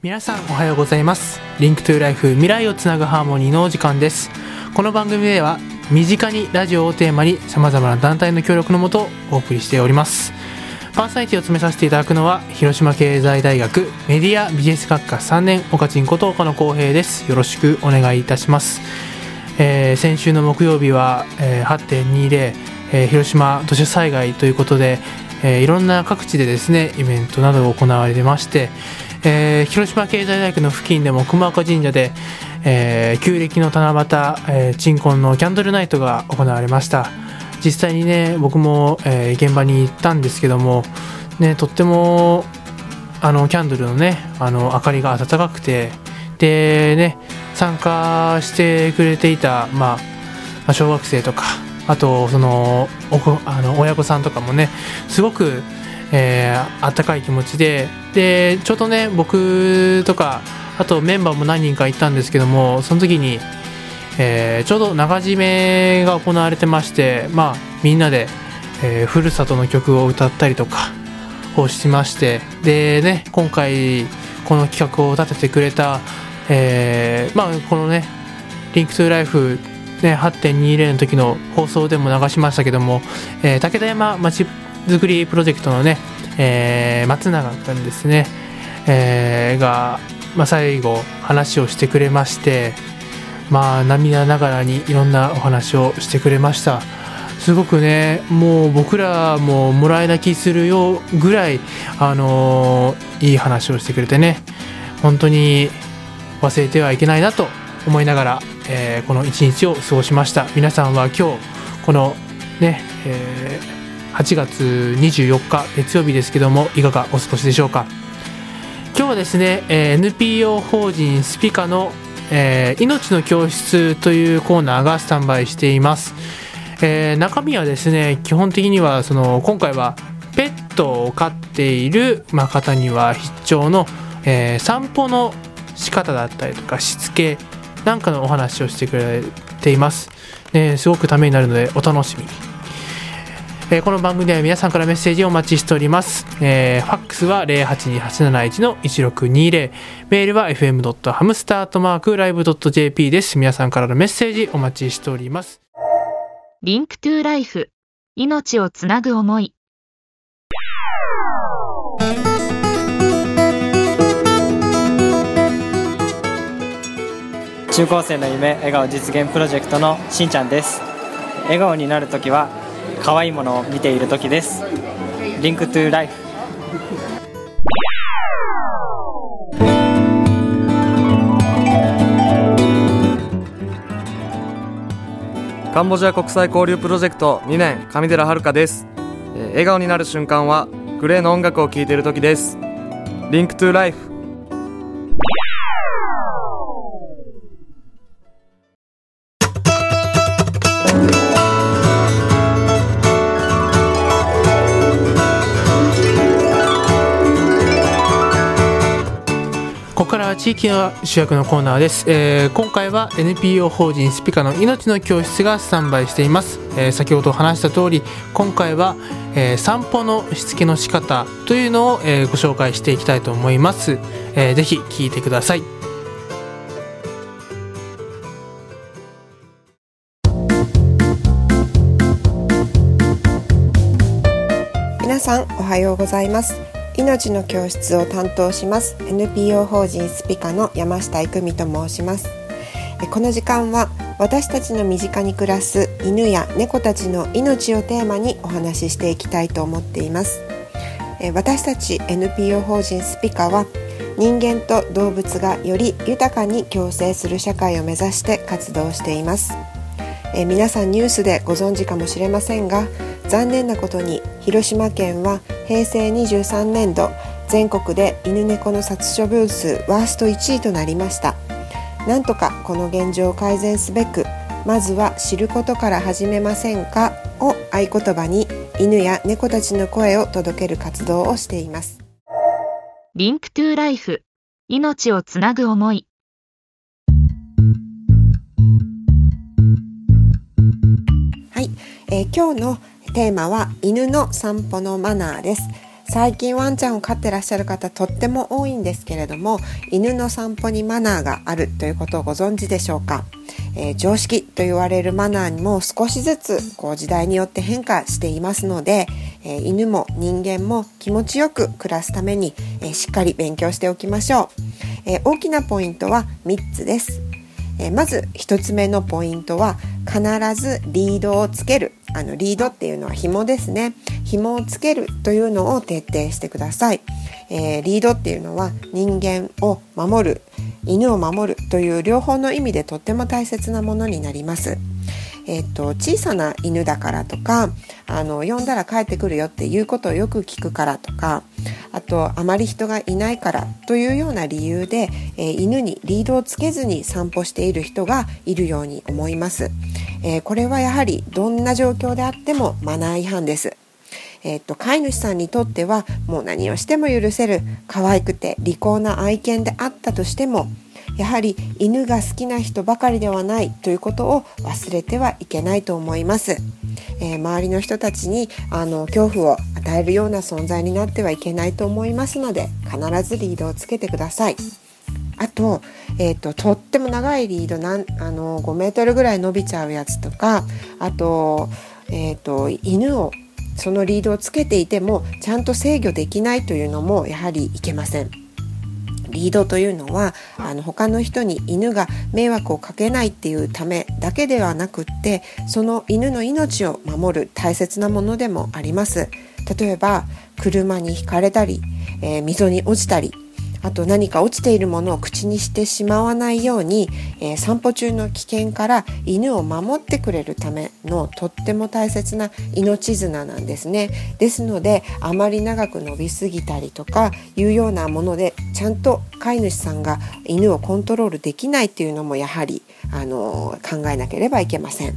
皆さんおはようございます。 Link to Life 未来をつなぐハーモニーのお時間です。この番組では身近にラジオをテーマに様々な団体の協力のもとお送りしております。パーソナリティを務めさせていただくのは広島経済大学メディアビジネス学科3年岡ちんこと岡野光平です。よろしくお願いいたします、えー先週の木曜日は、えー8.20、広島土砂災害ということで、えーいろんな各地でですねイベントなどが行われてまして、えー広島経済大学の付近でも熊岡神社で、えー旧暦の七夕、えー鎮魂のキャンドルナイトが行われました。実際にね僕も、えー現場に行ったんですけども、ね、とってもあのキャンドルのねあの明かりが温かくてでね参加してくれていた、まあ、まあ小学生とかあとそのおあの親御さんとかもねすごく、えー、あったかい気持ちででちょうどね僕とかあとメンバーも何人か行ったんですけどもその時に、えーちょうど長締めが行われてましてまあみんなで、えーふるさとの曲を歌ったりとかをしましてでね今回この企画を立ててくれた、えーまあこのね「リンクトゥライフね、8.20の時の放送でも流しましたけども、えー武田山まちづくりプロジェクトのね、えー松永君ですね、えーが、まあ、最後話をしてくれましてまあ涙ながらにいろんなお話をしてくれました。すごくねもう僕らももらい泣きするよぐらいあのーいい話をしてくれてね。本当に忘れてはいけないなと思いながら、えーこの一日を過ごしました。皆さんは今日このね、えー8月24日月曜日ですけどもいかがお過ごしでしょうか？今日はですね、えー NPO 法人スピカの、えー命の教室というコーナーがスタンバイしています、えー中身はですね基本的にはその今回はペットを飼っている、まあ、方には必聴の、えー散歩の仕方だったりとかしつけなんかのお話をしてくれています、ね、すごくためになるのでお楽しみに。えーこの番組では皆さんからメッセージをお待ちしております。えーファックスは082-871-1620。メールは fm.hamster.live.jp です。皆さんからのメッセージお待ちしております。Link to Life 命をつなぐ思い中高生の夢笑顔実現プロジェクトのしんちゃんです笑顔になるときは可愛いものを見ているときです。 Link to Life。カンボジア国際交流プロジェクト2年上寺遥です、えー笑顔になる瞬間は GLAY の音楽を聴いている時です。 Link to Life。地域の主役のコーナーです、えー今回は NPO 法人スピカの命の教室がスタンバイしています、えー先ほど話した通り今回は、えー散歩のしつけの仕方というのを、えーご紹介していきたいと思います、えーぜひ聞いてください。皆さんおはようございます。命の教室を担当します。NPO 法人スピカの山下育美と申します。えこの時間は私たちの身近に暮らす犬や猫たちの命をテーマにお話ししていきたいと思っています。え私たち NPO 法人スピカは人間と動物がより豊かに共生する社会を目指して活動しています。え皆さんニュースでご存知かもしれませんが残念なことに広島県は平成23年度全国で犬猫の殺処分数ワースト1位となりました。なんとかこの現状を改善すべくまずは知ることから始めませんかを合言葉に犬や猫たちの声を届ける活動をしています。 Link to Life 命をつなぐ思い。はい、えー今日のテーマは犬の散歩のマナーです。最近ワンちゃんを飼ってらっしゃる方とっても多いんですけれども犬の散歩にマナーがあるということをご存知でしょうか、えー、常識と言われるマナーにも少しずつこう時代によって変化していますので、えー、犬も人間も気持ちよく暮らすために、えー、しっかり勉強しておきましょう、え大きなポイントは3つです。えまず1つ目のポイントは必ずリードをつける。あのリードっていうのは紐ですね。紐をつけるというのを徹底してください、えー、リードっていうのは人間を守る犬を守るという両方の意味でとっても大切なものになります。えっと、小さな犬だからとかあの呼んだら帰ってくるよっていうことをよく聞くからとかあとあまり人がいないからというような理由で、えー、犬にリードをつけずに散歩している人がいるように思います、えー、これはやはりどんな状況であってもマナー違反です。えーと、飼い主さんにとってはもう何をしても許せる可愛くて利口な愛犬であったとしてもやはり犬が好きな人ばかりではないということを忘れてはいけないと思います。えー、周りの人たちにあの恐怖を与えるような存在になってはいけないと思いますので必ずリードをつけてください。あと,、えーと、とっても長いリードなんあの5メートルぐらい伸びちゃうやつとかあと,、えーと犬をそのリードをつけていてもちゃんと制御できないというのもやはりいけません。リードというのはあの他の人に犬が迷惑をかけないっていうためだけではなくってその犬の命を守る大切なものでもあります。例えば車にひかれたり、えー、溝に落ちたりあと何か落ちているものを口にしてしまわないように、えー、散歩中の危険から犬を守ってくれるためのとっても大切な命綱なんですね。ですのであまり長く伸びすぎたりとかいうようなものでちゃんと飼い主さんが犬をコントロールできないっていうのもやはりあの考えなければいけません。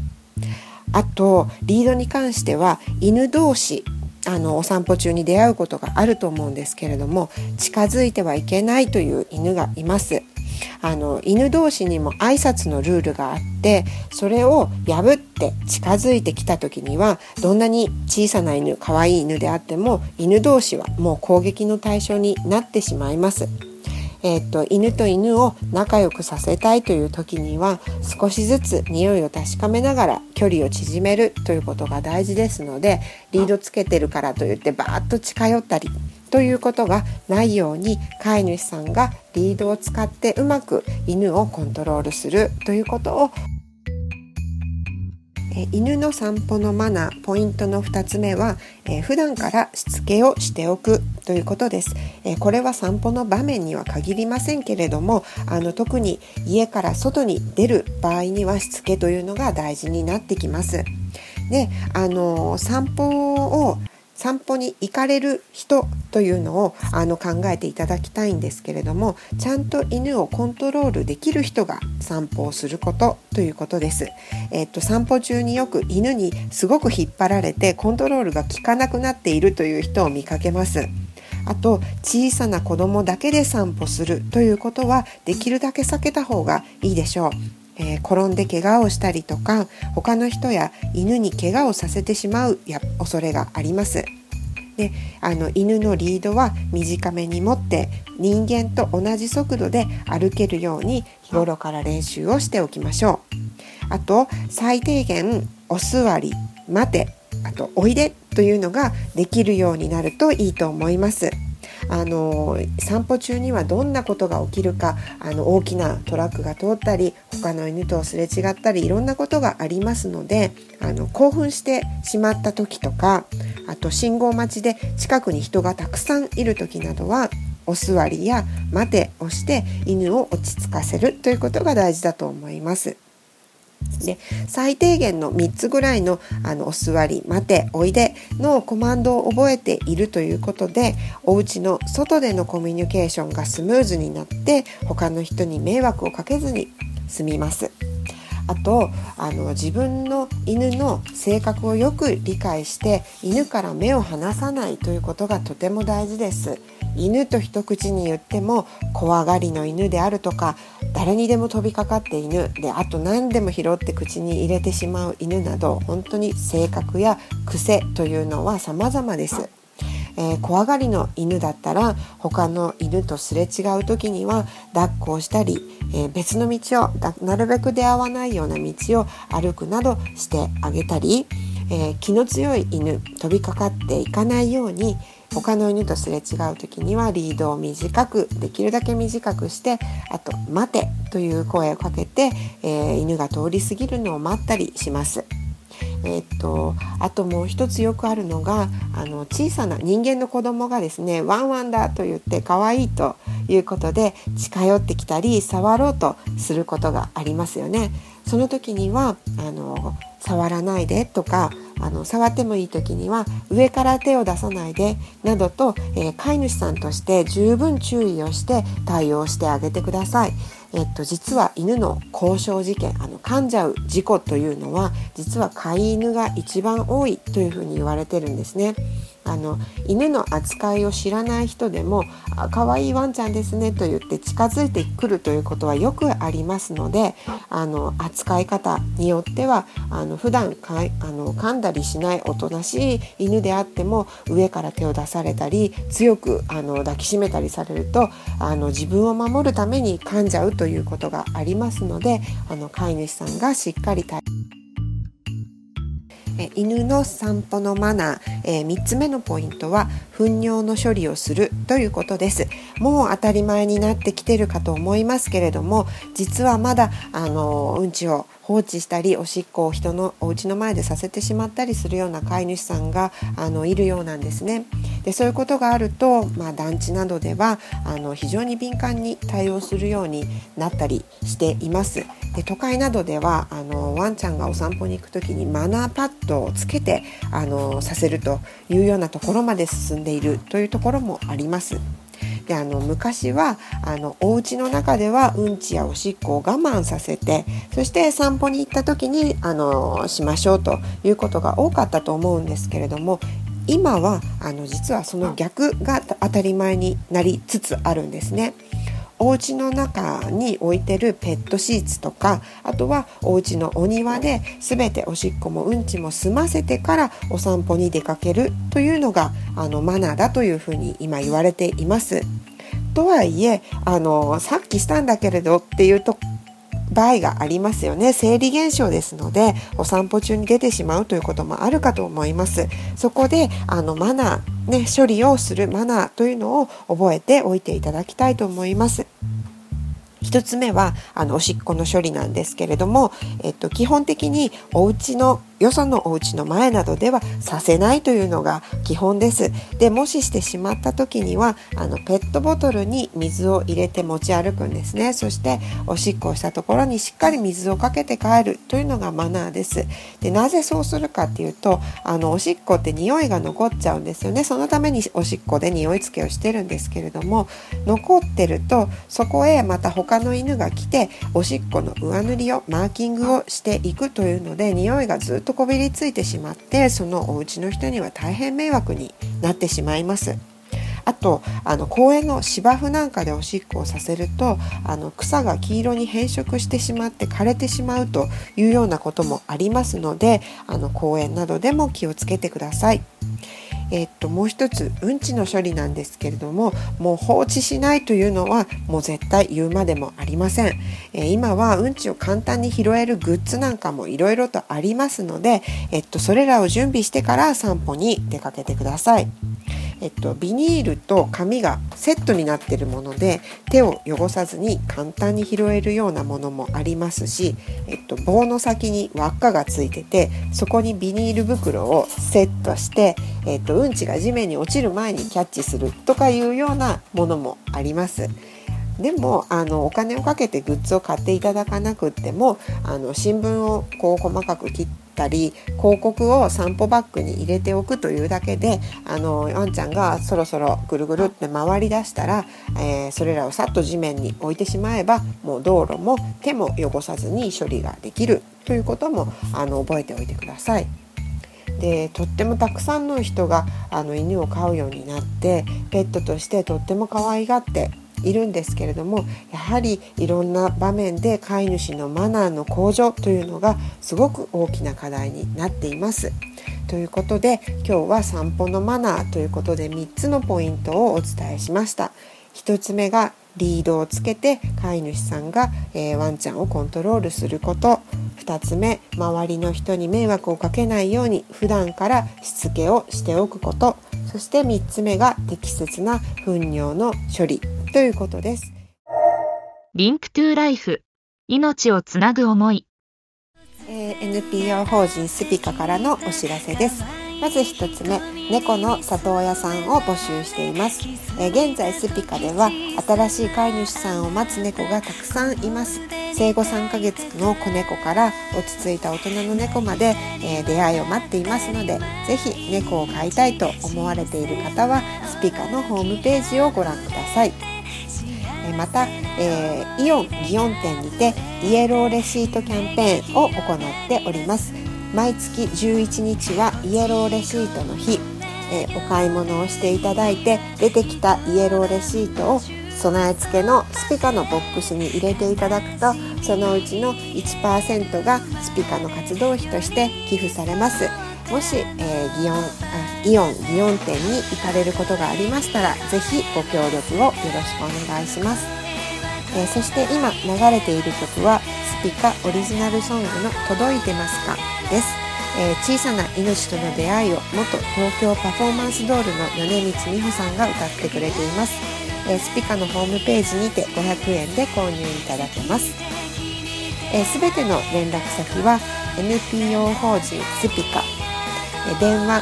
あとリードに関しては犬同士あのお散歩中に出会うことがあると思うんですけれども近づいてはいけないという犬がいます。あの犬同士にも挨拶のルールがあってそれを破って近づいてきた時にはどんなに小さな犬可愛い犬であっても犬同士はもう攻撃の対象になってしまいます。えー、っと犬と犬を仲良くさせたいという時には少しずつ匂いを確かめながら距離を縮めるということが大事ですのでリードつけてるからといってバーッと近寄ったりということがないように飼い主さんがリードを使ってうまく犬をコントロールするということをえ犬の散歩のマナーポイントの2つ目は、えー、普段からしつけをしておくということです、えー、これは散歩の場面には限りませんけれどもあの特に家から外に出る場合にはしつけというのが大事になってきます。であの散歩を散歩に行かれる人というのをあの考えていただきたいんですけれどもちゃんと犬をコントロールできる人が散歩をすることということです。えっと、散歩中によく犬にすごく引っ張られてコントロールが効かなくなっているという人を見かけます。あと小さな子供だけで散歩するということはできるだけ避けた方がいいでしょう。えー、転んで怪我をしたりとか他の人や犬に怪我をさせてしまうや恐れがあります。であの犬のリードは短めに持って人間と同じ速度で歩けるように日頃から練習をしておきましょう。あと最低限お座り待てあとおいでというのができるようになるといいと思います。あの散歩中にはどんなことが起きるかあの大きなトラックが通ったり他の犬とすれ違ったりいろんなことがありますのであの興奮してしまった時とかあと信号待ちで近くに人がたくさんいる時などはお座りや待てをして犬を落ち着かせるということが大事だと思います。で最低限の3つぐらいのあのお座り待ておいでのコマンドを覚えているということでお家の外でのコミュニケーションがスムーズになって他の人に迷惑をかけずに済みます。あとあの自分の犬の性格をよく理解して犬から目を離さないということがとても大事です。犬と一口に言っても怖がりの犬であるとか誰にでも飛びかかって犬であと何でも拾って口に入れてしまう犬など本当に性格や癖というのは様々です。えー、怖がりの犬だったら他の犬とすれ違う時には抱っこをしたり、えー、別の道をなるべく出会わないような道を歩くなどしてあげたり、えー、気の強い犬飛びかかっていかないように他の犬とすれ違う時にはリードを短くできるだけ短くしてあと「待て」という声をかけて、えー、犬が通り過ぎるのを待ったりします。えっと、あともう一つよくあるのがあの小さな人間の子供がですねワンワンだと言って可愛いということで近寄ってきたり触ろうとすることがありますよね。その時にはあの触らないでとかあの触ってもいい時には上から手を出さないでなどと、えー、飼い主さんとして十分注意をして対応してあげてください。えっと、実は犬の交渉事件あの噛んじゃう事故というのは実は飼い犬が一番多いというふうに言われてるんですね。あの犬の扱いを知らない人でも「あ可愛いワンちゃんですね」と言って近づいてくるということはよくありますのであの扱い方によってはあの普段かあの噛んだりしないおとなしい犬であっても上から手を出されたり強くあの抱きしめたりされるとあの自分を守るために噛んじゃうということがありますのであの飼い主さんがしっかり対え犬の散歩のマナー、えー、3つ目のポイントは糞尿の処理をするということですもう当たり前になってきてるかと思いますけれども実はまだあのうんちを放置したりおしっこを人のお家の前でさせてしまったりするような飼い主さんがあのいるようなんですね。でそういうことがあると、まあ、団地などではあの非常に敏感に対応するようになったりしています。で都会などではあのワンちゃんがお散歩に行く時にマナーパッドをつけてあのさせるというようなところまで進んでいるというところもあります。であの昔はあのお家の中ではうんちやおしっこを我慢させてそして散歩に行った時にあのしましょうということが多かったと思うんですけれども今はあの実はその逆が当たり前になりつつあるんですね。お家の中に置いてるペットシーツとかあとはお家のお庭で全ておしっこもうんちも済ませてからお散歩に出かけるというのがあのマナーだというふうに今言われています。とはいえあのさっきしたんだけれどっていうと場合がありますよね。生理現象ですのでお散歩中に出てしまうということもあるかと思います。そこであのマナーね処理をするマナーというのを覚えておいていただきたいと思います。1つ目はあのおしっこの処理なんですけれども、えっと、基本的にお家のよそのお家の前などではさせないというのが基本です。でもししてしまった時にはあのペットボトルに水を入れて持ち歩くんですね。そしておしっこをしたところにしっかり水をかけて帰るというのがマナーです。でなぜそうするかっていうとあのおしっこって匂いが残っちゃうんですよね。そのためにおしっこで匂い付けをしてるんですけれども残ってるとそこへまた他の犬が来ておしっこの上塗りをマーキングをしていくというので匂いがずっととこびりついてしまってそのお家の人には大変迷惑になってしまいます。あとあの公園の芝生なんかでおしっこをさせるとあの草が黄色に変色してしまって枯れてしまうというようなこともありますのであの公園などでも気をつけてください。えっと、もう一つうんちの処理なんですけれどももう放置しないというのはもう絶対言うまでもありません、えー、今はうんちを簡単に拾えるグッズなんかもいろいろとありますので、えっと、それらを準備してから散歩に出かけてください。えっと、ビニールと紙がセットになってるもので手を汚さずに簡単に拾えるようなものもありますし、えっと、棒の先に輪っかがついててそこにビニール袋をセットして、えっと、うんちが地面に落ちる前にキャッチするとかいうようなものもあります。でもあのお金をかけてグッズを買っていただかなくってもあの新聞をこう細かく切ったり広告を散歩バッグに入れておくというだけであのワンちゃんがそろそろぐるぐるって回りだしたら、えー、それらをさっと地面に置いてしまえばもう道路も手も汚さずに処理ができるということもあの覚えておいてください。でとってもたくさんの人があの犬を飼うようになってペットとしてとっても可愛がっているんですけれどもやはりいろんな場面で飼い主のマナーの向上というのがすごく大きな課題になっています。ということで今日は散歩のマナーということで3つのポイントをお伝えしました。1つ目がリードをつけて飼い主さんが、えー、ワンちゃんをコントロールすること。2つ目周りの人に迷惑をかけないように普段からしつけをしておくこと。そして3つ目が適切な糞尿の処理。ということです。 Link to Life 命をつなぐ思い。えー、NPO 法人スピカからのお知らせです。まず一つ目猫の里親さんを募集しています、えー、現在スピカでは新しい飼い主さんを待つ猫がたくさんいます。生後3ヶ月の子猫から落ち着いた大人の猫まで、えー、出会いを待っていますのでぜひ猫を飼いたいと思われている方はスピカのホームページをご覧くださいまた、えー、イオン祇園店にてイエローレシートキャンペーンを行っております。毎月11日はイエローレシートの日、えー、お買い物をしていただいて出てきたイエローレシートを備え付けのスピカのボックスに入れていただくとそのうちの1%がスピカの活動費として寄付されます。もし、えー、祇園あイオン祇園店に行かれることがありましたらぜひご協力をよろしくお願いします、えー、そして今流れている曲はスピカオリジナルソングの「届いてますか?」です、えー、小さな命との出会いを元東京パフォーマンスドールの米光美穂さんが歌ってくれています、えスピカのホームページにて500円で購入いただけます。すべ、えー、ての連絡先は NPO 法人スピカ電話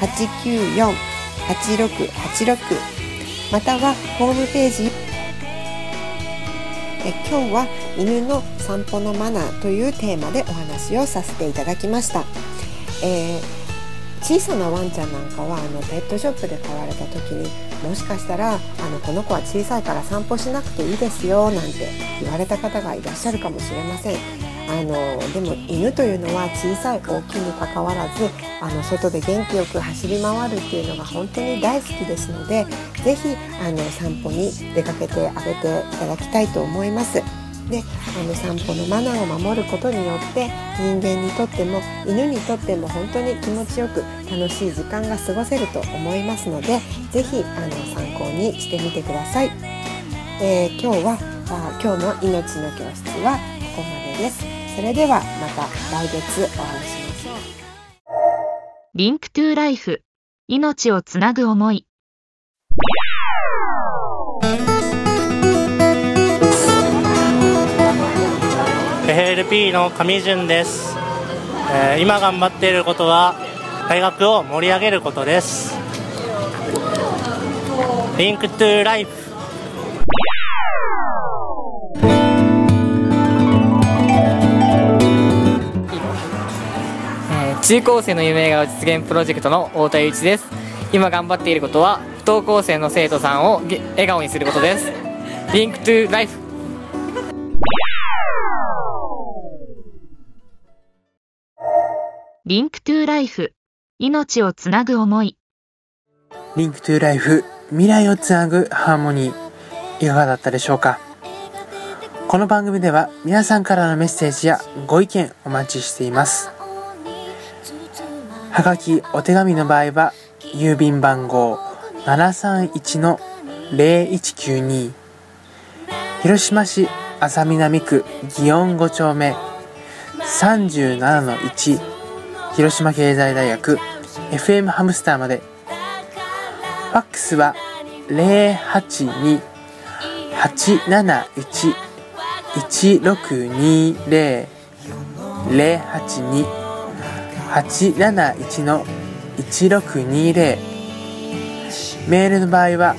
082-894-8686またはホームページ。え今日は犬の散歩のマナーというテーマでお話をさせていただきました、えー、小さなワンちゃんなんかはあのペットショップで買われた時にもしかしたらあのこの子は小さいから散歩しなくていいですよなんて言われた方がいらっしゃるかもしれません。あのでも犬というのは小さい大きいにかかわらずあの外で元気よく走り回るっていうのが本当に大好きですので是非あの散歩に出かけてあげていただきたいと思います。であの散歩のマナーを守ることによって人間にとっても犬にとっても本当に気持ちよく楽しい時間が過ごせると思いますので是非参考にしてみてください。えー、今日はあ今日の命の教室はここまでです。それではまた来月お会いしましょう。 Link to Life 命をつなぐ思い。FLP の上順です、えー、今頑張っていることは大学を盛り上げることです。 Link to Life。中高生の夢が実現プロジェクトの太田祐一です。今頑張っていることは不登校生の生徒さんを笑顔にすることです。 Link to Life。 Link to Life。命をつなぐ思い。 Link to Life。未来をつなぐハーモニー。いかがだったでしょうか？この番組では皆さんからのメッセージやご意見お待ちしていますはがきお手紙の場合は郵便番号731-0192広島市安佐南区祇園5丁目。37-1広島経済大学 FM ハムスターまで。ファックスは082-871-1620 082 871-1620メールの場合は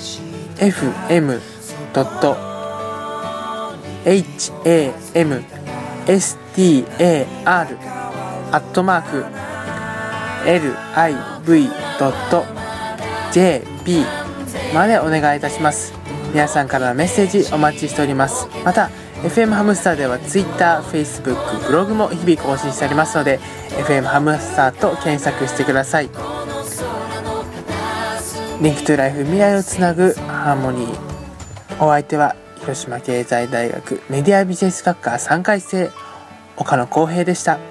fm.hamstar アットマーク liv.jp までお願いいたします。皆さんからのメッセージお待ちしております。また FM ハムスターでは Twitter、Facebook、ブログも日々更新しておりますので FM ハムスターと検索してください Link to Life 未来をつなぐハーモニーお相手は広島経済大学メディアビジネス学科3回生岡野浩平でした。